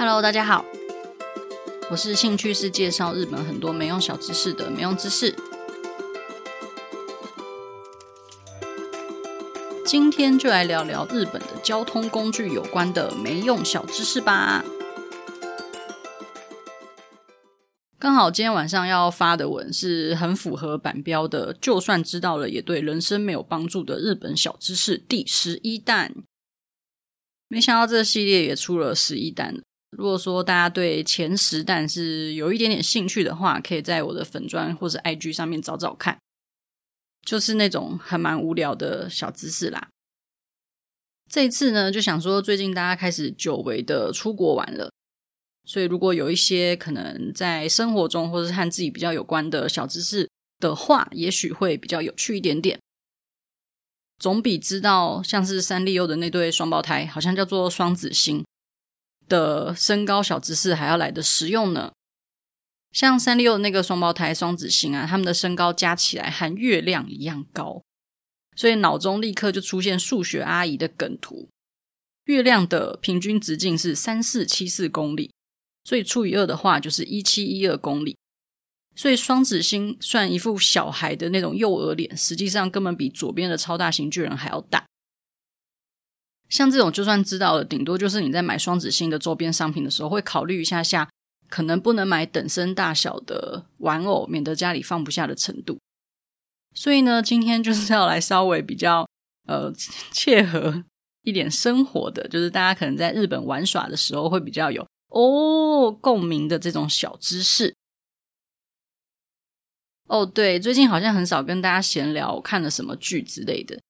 Hello，大家好，我是兴趣是介绍日本很多没用小知识的没用知识。今天就来聊聊日本的交通工具有关的没用小知识吧。刚好今天晚上要发的文是很符合版标的，就算知道了也对人生没有帮助的日本小知识第十一弹。没想到这个系列也出了十一弹。如果说大家对前十弹是有一点点兴趣的话，可以在我的粉砖或者 IG 上面找找看，就是那种还蛮无聊的小知识啦。这一次呢，就想说最近大家开始久违的出国玩了，所以如果有一些可能在生活中或是和自己比较有关的小知识的话，也许会比较有趣一点点。总比知道像是三丽鸥的那对双胞胎，好像叫做双子星。的身高小知识还要来的实用呢，像三丽鸥的那个双胞胎双子星啊，他们的身高加起来和月亮一样高，所以脑中立刻就出现数学阿姨的梗图：月亮的平均直径是三四七四公里，所以除以二的话就是一七一二公里，所以双子星算一副小孩的那种幼儿脸，实际上根本比左边的超大型巨人还要大。像这种，就算知道了，顶多就是你在买双子星的周边商品的时候，会考虑一下下，可能不能买等身大小的玩偶，免得家里放不下的程度。所以呢，今天就是要来稍微比较呃 切合一点生活的，就是大家可能在日本玩耍的时候会比较有哦共鸣的这种小知识。哦，对，最近好像很少跟大家闲聊，看了什么剧之类的。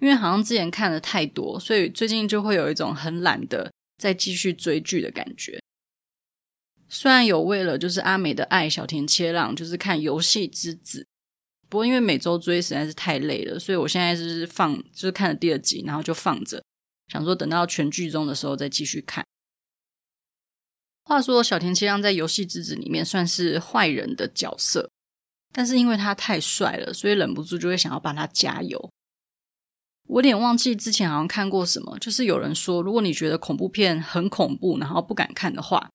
因为好像之前看的太多，所以最近就会有一种很懒得再继续追剧的感觉。虽然有为了就是阿美的爱小田切让，就是看游戏之子，不过因为每周追实在是太累了，所以我现在是放就是看了第二集，然后就放着，想说等到全剧终的时候再继续看。话说小田切让在游戏之子里面算是坏人的角色，但是因为他太帅了，所以忍不住就会想要帮他加油。我有点忘记之前好像看过什么，就是有人说，如果你觉得恐怖片很恐怖，然后不敢看的话，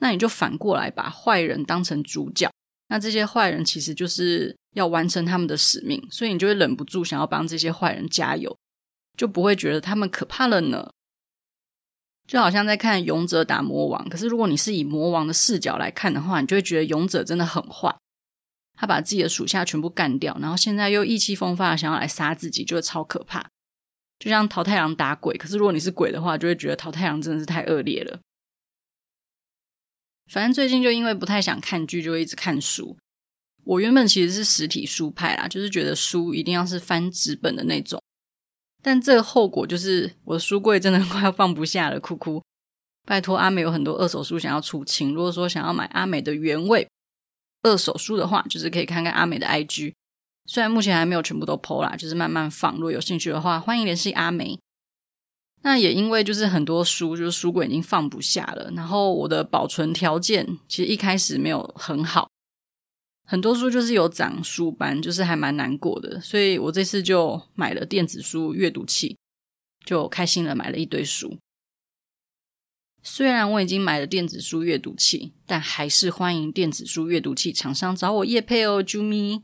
那你就反过来把坏人当成主角，那这些坏人其实就是要完成他们的使命，所以你就会忍不住想要帮这些坏人加油，就不会觉得他们可怕了呢。就好像在看勇者打魔王，可是如果你是以魔王的视角来看的话，你就会觉得勇者真的很坏。他把自己的属下全部干掉，然后现在又意气风发的想要来杀自己，就会超可怕。就像桃太郎打鬼，可是如果你是鬼的话，就会觉得桃太郎真的是太恶劣了。反正最近就因为不太想看剧，就一直看书。我原本其实是实体书派啦，就是觉得书一定要是翻纸本的那种。但这个后果就是我的书柜真的快要放不下了，哭哭。拜托阿美有很多二手书想要出清，如果说想要买阿美的原味。二手书的话，就是可以看看阿美的 IG，虽然目前还没有全部都 PO 啦，就是慢慢放。如果有兴趣的话，欢迎联系阿美。那也因为就是很多书，就是书柜已经放不下了，然后我的保存条件其实一开始没有很好，很多书就是有长书斑，就是还蛮难过的。所以我这次就买了电子书阅读器，就开心了，买了一堆书。虽然我已经买了电子书阅读器，但还是欢迎电子书阅读器厂商找我叶配哦，啾咪。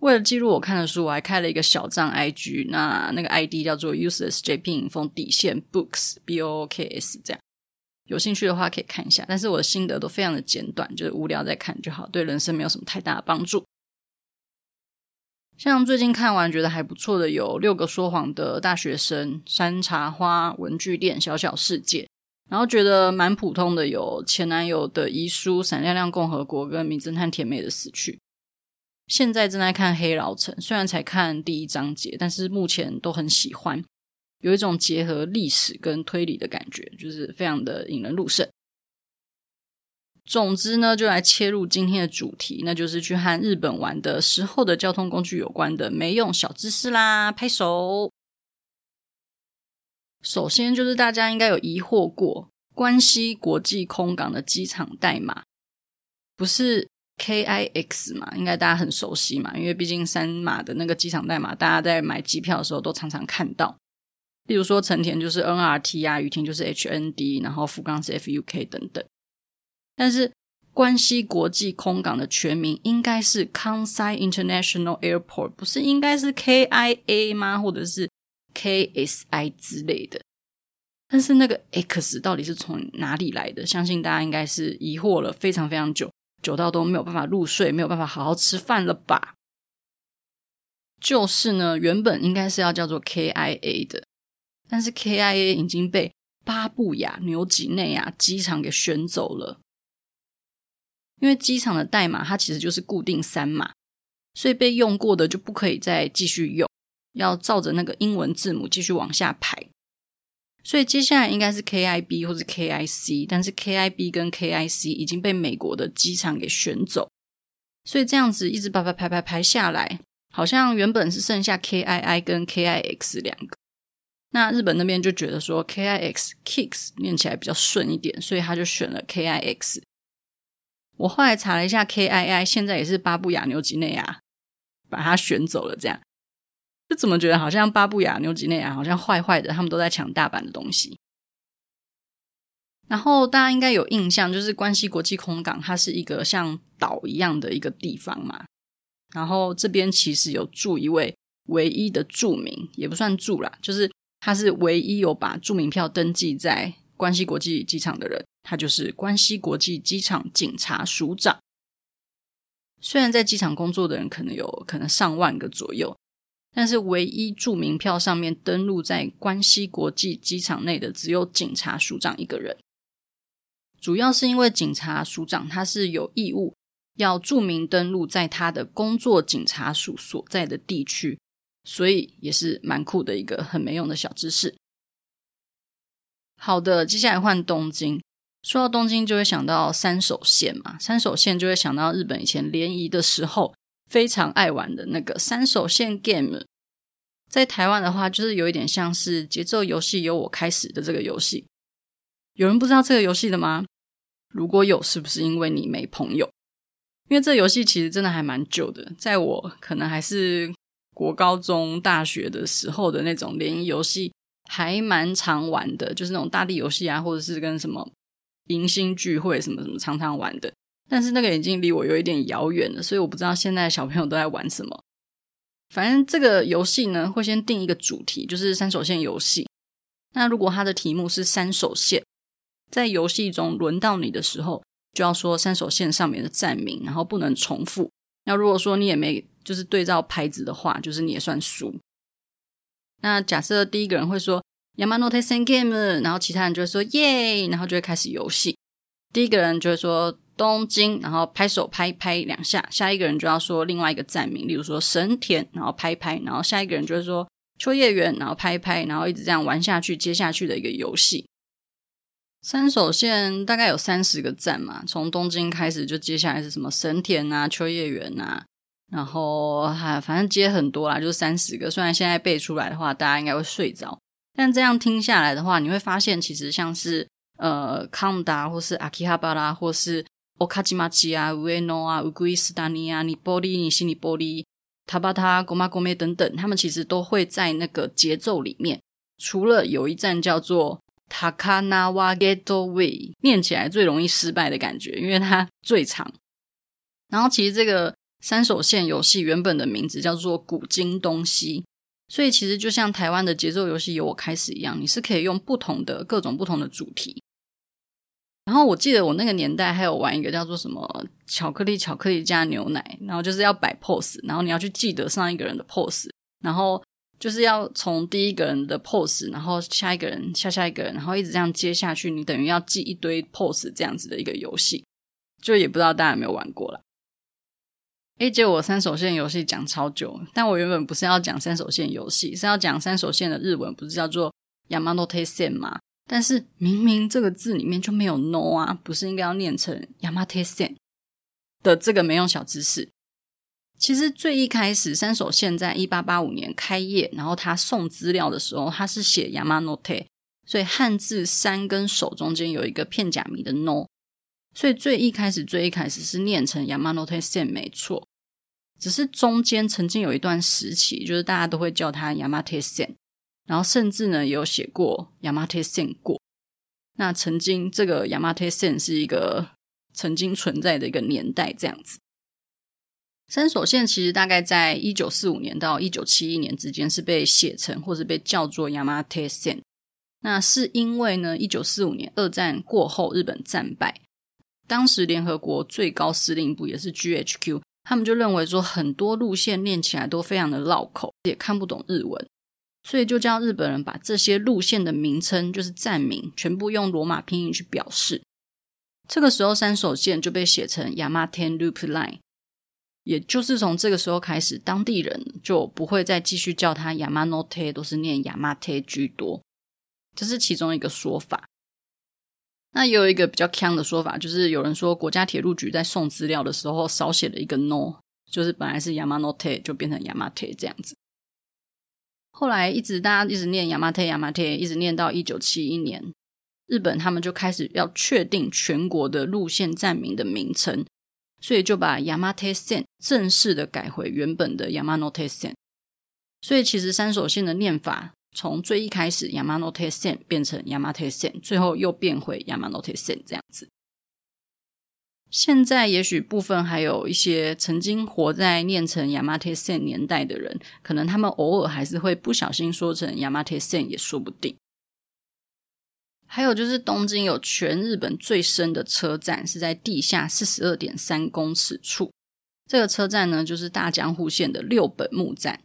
为了记录我看的书，我还开了一个小账 IG，那那个 ID 叫做 uselessjp 影风底线 books b o o k s 这样。有兴趣的话可以看一下，但是我的心得都非常的简短，就是无聊再看就好，对人生没有什么太大的帮助。像最近看完觉得还不错的有六个说谎的大学生、山茶花文具店、小小世界，然后觉得蛮普通的有前男友的遗书、闪亮亮共和国跟名侦探甜美的死去。现在正在看《黑牢城》，虽然才看第一章节，但是目前都很喜欢，有一种结合历史跟推理的感觉，就是非常的引人入胜。总之呢，就来切入今天的主题，那就是去和日本玩的时候的交通工具有关的没用小知识啦！拍手。首先就是大家应该有疑惑过，关西国际空港的机场代码不是 KIX 嘛？应该大家很熟悉嘛，因为毕竟三码的那个机场代码，大家在买机票的时候都常常看到。例如说成田就是 NRT 啊，羽田就是 HND，然后福冈是 FUK 等等。但是关西国际空港的全名应该是 Kansai International Airport，不是应该是 KIA 吗？或者是 KSI 之类的？但是那个 X 到底是从哪里来的？相信大家应该是疑惑了非常非常久，久到都没有办法入睡，没有办法好好吃饭了吧？就是呢，原本应该是要叫做 KIA 的，但是 KIA 已经被巴布亚纽几内亚机场给选走了。因为机场的代码它其实就是固定三码，所以被用过的就不可以再继续用，要照着那个英文字母继续往下排。所以接下来应该是 KIB 或者 KIC，但是 KIB 跟 KIC 已经被美国的机场给选走，所以这样子一直排排排排排下来，好像原本是剩下 KII 跟 KIX 两个。那日本那边就觉得说 KIX Kicks 念起来比较顺一点，所以他就选了 KIX。我后来查了一下，KII 现在也是巴布亚纽几内亚把它选走了，这样就怎么觉得好像巴布亚纽几内亚好像坏坏的，他们都在抢大阪的东西。然后大家应该有印象，就是关西国际空港，它是一个像岛一样的一个地方嘛。然后这边其实有住一位唯一的住民，也不算住啦，就是他是唯一有把住民票登记在关西国际机场的人。他就是关西国际机场警察署长。虽然在机场工作的人可能有可能上万个左右，但是唯一住民票上面登录在关西国际机场内的只有警察署长一个人。主要是因为警察署长他是有义务要注明登录在他的工作警察署所在的地区，所以也是蛮酷的一个很没用的小知识。好的，接下来换东京。说到东京，就会想到三手线嘛。三手线就会想到日本以前联谊的时候非常爱玩的那个三手线 game。在台湾的话，就是有一点像是节奏游戏由我开始的这个游戏。有人不知道这个游戏的吗？如果有，是不是因为你没朋友？因为这游戏其实真的还蛮旧的，在我可能还是国高中、大学的时候的那种联谊游戏，还蛮常玩的，就是那种大地游戏啊，或者是跟什么。迎新聚会什么什么常常玩的，但是那个已经离我有一点遥远了，所以我不知道现在小朋友都在玩什么。反正这个游戏呢，会先定一个主题，就是三手线游戏。那如果它的题目是三手线，在游戏中轮到你的时候，就要说三手线上面的站名，然后不能重复。那如果说你也没就是对照牌子的话，就是你也算输。那假设第一个人会说。山手线ゲーム，然后其他人就会说耶，然后就会开始游戏。第一个人就会说东京，然后拍手拍拍两下。下一个人就要说另外一个站名，例如说神田，然后拍拍。然后下一个人就会说秋叶原，然后拍拍，然后一直这样玩下去，接下去的一个游戏。三手线大概有三十个站嘛，从东京开始就接下来是什么神田啊、秋叶原啊，然后哈，反正接很多啦，就是三十个。虽然现在背出来的话，大家应该会睡着。但这样听下来的话，你会发现其实像是呃康达或是阿基哈巴拉或是奥卡吉马吉啊、乌埃诺啊、乌龟斯达尼啊、尼波利、尼西尼波利、塔巴塔、古马古梅等等，他们其实都会在那个节奏里面。除了有一站叫做塔卡纳瓦 Gateway，念起来最容易失败的感觉，因为它最长。然后其实这个三手线游戏原本的名字叫做古今东西。所以其实就像台湾的节奏游戏由我开始一样，你是可以用不同的各种不同的主题。然后我记得我那个年代还有玩一个叫做什么巧克力巧克力加牛奶，然后就是要摆 pose，然后你要去记得上一个人的 pose，然后就是要从第一个人的 pose，然后下一个人下下一个人，然后一直这样接下去，你等于要记一堆 pose 这样子的一个游戏，就也不知道大家有没有玩过了。诶，结果我三手线游戏讲超久，但我原本不是要讲三手线游戏，是要讲三手线的日文，不是叫做 Yamanote Sen 吗？但是明明这个字里面就没有 no 啊，不是应该要念成 Yamate Sen 的这个没用小知识。其实最一开始，三手线在一八八五年开业，然后他送资料的时候，他是写 Yamanote，所以汉字山跟手中间有一个片假名的 no，所以最一开始最一开始是念成 Yamanote Sen 没错，只是中间曾经有一段时期，就是大家都会叫它 Yamate Sen，然后甚至呢有写过 Yamate Sen 过，那曾经这个 Yamate Sen 是一个曾经存在的一个年代这样子。三所线其实大概在一九四五年到一九七一年之间是被写成或是被叫做 Yamate Sen。那是因为呢，一九四五年二战过后日本战败，当时联合国最高司令部也是 GHQ，他们就认为说很多路线念起来都非常的绕口，也看不懂日文，所以就叫日本人把这些路线的名称，就是站名，全部用罗马拼音去表示。这个时候山手线就被写成 Yamaten Loop Line。也就是从这个时候开始，当地人就不会再继续叫它 Yamanote，都是念 Yamate 居多。这是其中一个说法。那也有一个比较锵的说法，就是有人说国家铁路局在送资料的时候少写了一个 no，就是本来是 Yamanote 就变成 Yamate 这样子。后来一直大家一直念 Yamate Yamate，一直念到一九七一年，日本他们就开始要确定全国的路线站名的名称。所以就把 Yamate 线正式的改回原本的 Yamanote 线。所以其实三所线的念法从最一开始 Yamanote Sen 变成 Yamate Sen，最后又变回 Yamanote Sen 这样子。现在也许部分还有一些曾经活在念成 Yamate Sen 年代的人，可能他们偶尔还是会不小心说成 Yamate Sen 也说不定。还有就是东京有全日本最深的车站，是在地下四十二点三公尺处。这个车站呢，就是大江户线的六本木站。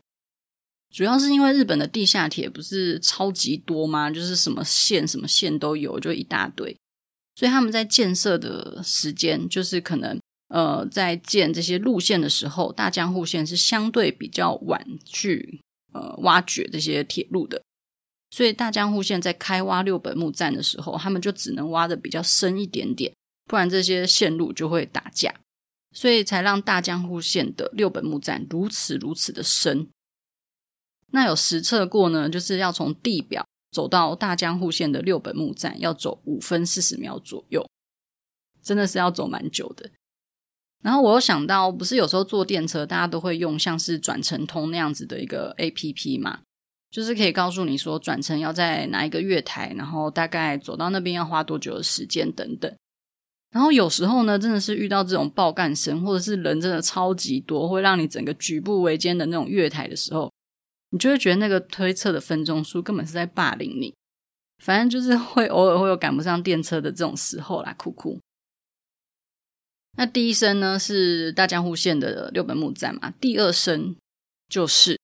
主要是因为日本的地下铁不是超级多吗？就是什么线什么线都有，就一大堆。所以他们在建设的时间，就是可能呃，在建这些路线的时候，大江户线是相对比较晚去呃挖掘这些铁路的。所以大江户线在开挖六本木站的时候，他们就只能挖得比较深一点点，不然这些线路就会打架，所以才让大江户线的六本木站如此如此的深。那有实测过呢，就是要从地表走到大江户线的六本木站，要走五分四十秒左右，真的是要走蛮久的。然后我又想到，不是有时候坐电车，大家都会用像是转乘通那样子的一个 APP 嘛？就是可以告诉你说转乘要在哪一个月台，然后大概走到那边要花多久的时间等等。然后有时候呢，真的是遇到这种爆干声，或者是人真的超级多，会让你整个举步维艰的那种月台的时候，你就会觉得那个推测的分钟数根本是在霸凌你。反正就是会偶尔会有赶不上电车的这种时候啦，哭哭。那第一声呢是大江户线的六本木站嘛，第二声就是。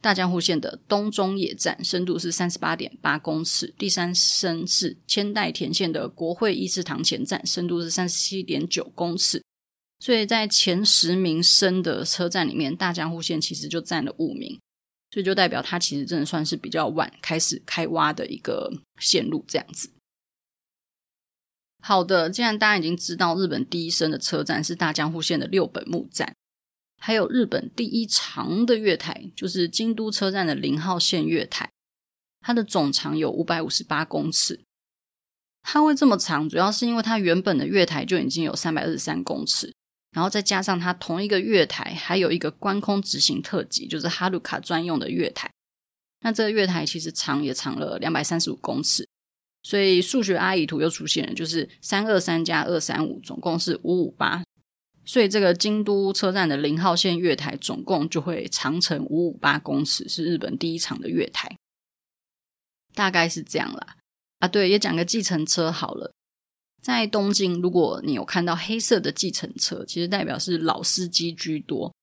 大江户线的东中野站深度是三十八点八公尺，第三声是千代田线的国会议事堂前站，深度是三十七点九公尺。所以在前十名深的车站里面，大江户线其实就占了五名，所以就代表它其实真的算是比较晚开始开挖的一个线路这样子。好的，既然大家已经知道日本第一深的车站是大江户线的六本木站。还有日本第一长的月台，就是京都车站的零号线月台，它的总长有五百五十八公尺。它会这么长，主要是因为它原本的月台就已经有三百二十三公尺，然后再加上它同一个月台还有一个关空直行特急，就是哈鲁卡专用的月台。那这个月台其实长也长了两百三十五公尺，所以数学阿姨图又出现了，就是三二三加二三五，总共是五五八。所以这个京都车站的零号线月台总共就会长程五五八公尺，是日本第一长的月台，大概是这样啦。啊，对，也讲个计程车好了。在东京，如果你有看到黑色的计程车，其实代表是老司机居多。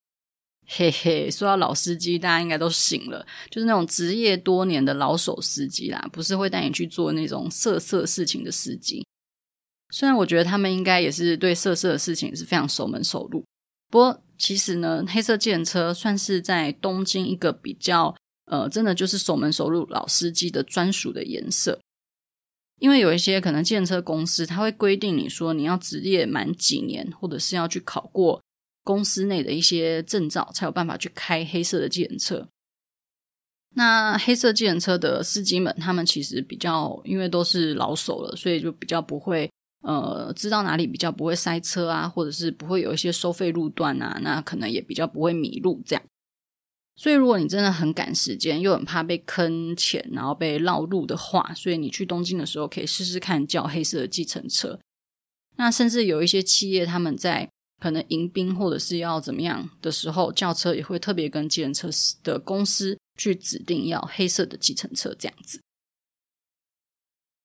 嘿嘿，说到老司机，大家应该都醒了，就是那种职业多年的老手司机啦，不是会带你去做那种色色事情的司机。虽然我觉得他们应该也是对色色的事情是非常熟门熟路，不过其实呢，黑色计程车算是在东京一个比较呃，真的就是熟门熟路老司机的专属的颜色。因为有一些可能建车公司，它会规定你说你要职业满几年，或者是要去考过公司内的一些证照，才有办法去开黑色的建车。那黑色计程车的司机们，他们其实比较，因为都是老手了，所以就比较不会，呃，知道哪里比较不会塞车啊，或者是不会有一些收费路段啊，那可能也比较不会迷路这样。所以如果你真的很赶时间，又很怕被坑钱，然后被绕路的话，所以你去东京的时候可以试试看叫黑色的计程车。那甚至有一些企业，他们在可能迎宾或者是要怎么样的时候叫车，也会特别跟计程车的公司。去指定要黑色的计程车这样子，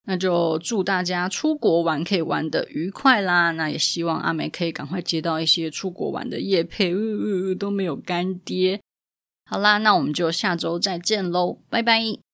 那就祝大家出国玩可以玩得愉快啦！那也希望阿梅可以赶快接到一些出国玩的业配，呃呃呃，都没有干爹。好啦，那我们就下周再见喽，拜拜。